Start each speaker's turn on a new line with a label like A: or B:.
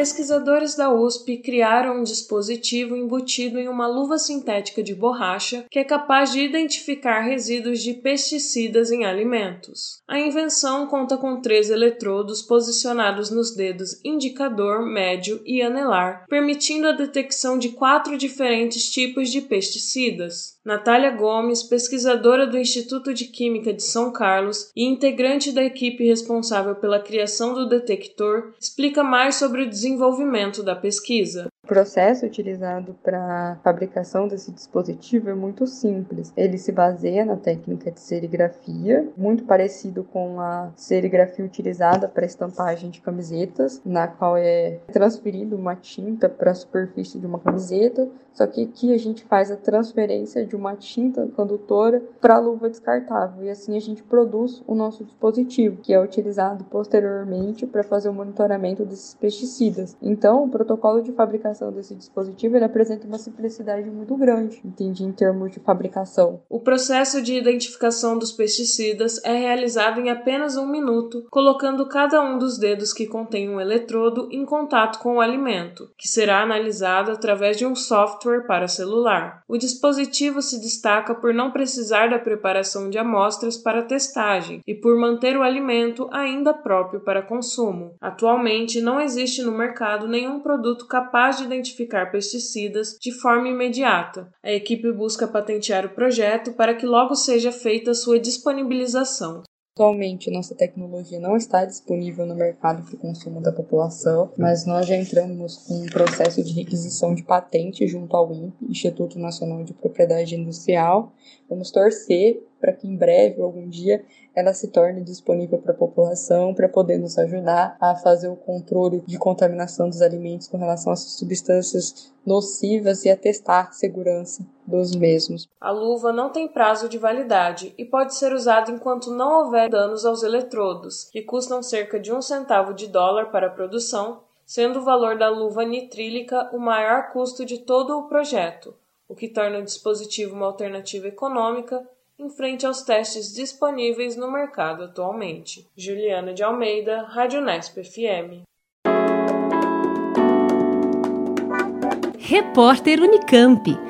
A: Pesquisadores da USP criaram um dispositivo embutido em uma luva sintética de borracha que é capaz de identificar resíduos de pesticidas em alimentos. A invenção conta com três eletrodos posicionados nos dedos indicador, médio e anelar, permitindo a detecção de quatro diferentes tipos de pesticidas. Natália Gomes, pesquisadora do Instituto de Química de São Carlos e integrante da equipe responsável pela criação do detector, explica mais sobre o desenvolvimento da pesquisa
B: processo utilizado para fabricação desse dispositivo é muito simples. Ele se baseia na técnica de serigrafia, muito parecido com a serigrafia utilizada para estampagem de camisetas, na qual é transferido uma tinta para a superfície de uma camiseta, só que aqui a gente faz a transferência de uma tinta condutora para a luva descartável e assim a gente produz o nosso dispositivo, que é utilizado posteriormente para fazer o monitoramento desses pesticidas. Então, o protocolo de fabricação desse dispositivo ele apresenta uma simplicidade muito grande, entendi, em termos de fabricação.
A: O processo de identificação dos pesticidas é realizado em apenas um minuto, colocando cada um dos dedos que contém um eletrodo em contato com o alimento, que será analisado através de um software para celular. O dispositivo se destaca por não precisar da preparação de amostras para testagem e por manter o alimento ainda próprio para consumo. Atualmente não existe no mercado nenhum produto capaz de identificar pesticidas de forma imediata. A equipe busca patentear o projeto para que logo seja feita sua disponibilização.
B: Atualmente, nossa tecnologia não está disponível no mercado para o consumo da população, mas nós já entramos com um processo de requisição de patente junto ao INPE, Instituto Nacional de Propriedade Industrial. Vamos torcer para que em breve, algum dia, ela se torne disponível para a população, para poder nos ajudar a fazer o controle de contaminação dos alimentos com relação às substâncias nocivas e a testar a segurança dos mesmos.
A: A luva não tem prazo de validade e pode ser usada enquanto não houver danos aos eletrodos, que custam cerca de um centavo de dólar para a produção, sendo o valor da luva nitrílica o maior custo de todo o projeto, o que torna o dispositivo uma alternativa econômica em frente aos testes disponíveis no mercado atualmente. Juliana de Almeida, Rádio Nesp FM.
C: Repórter Unicamp.